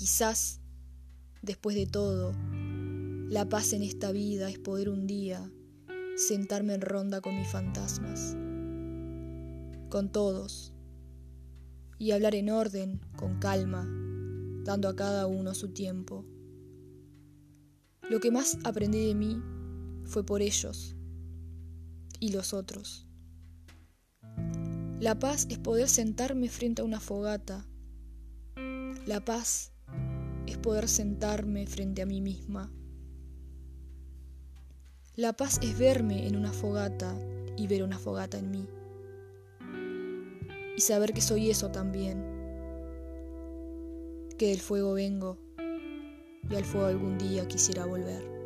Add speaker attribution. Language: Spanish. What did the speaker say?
Speaker 1: Quizás, después de todo, la paz en esta vida es poder un día sentarme en ronda con mis fantasmas, con todos, y hablar en orden, con calma, dando a cada uno su tiempo. Lo que más aprendí de mí fue por ellos y los otros. La paz es poder sentarme frente a una fogata. La paz es poder sentarme frente a mí misma. La paz es verme en una fogata y ver una fogata en mí. Y saber que soy eso también. Que del fuego vengo y al fuego algún día quisiera volver.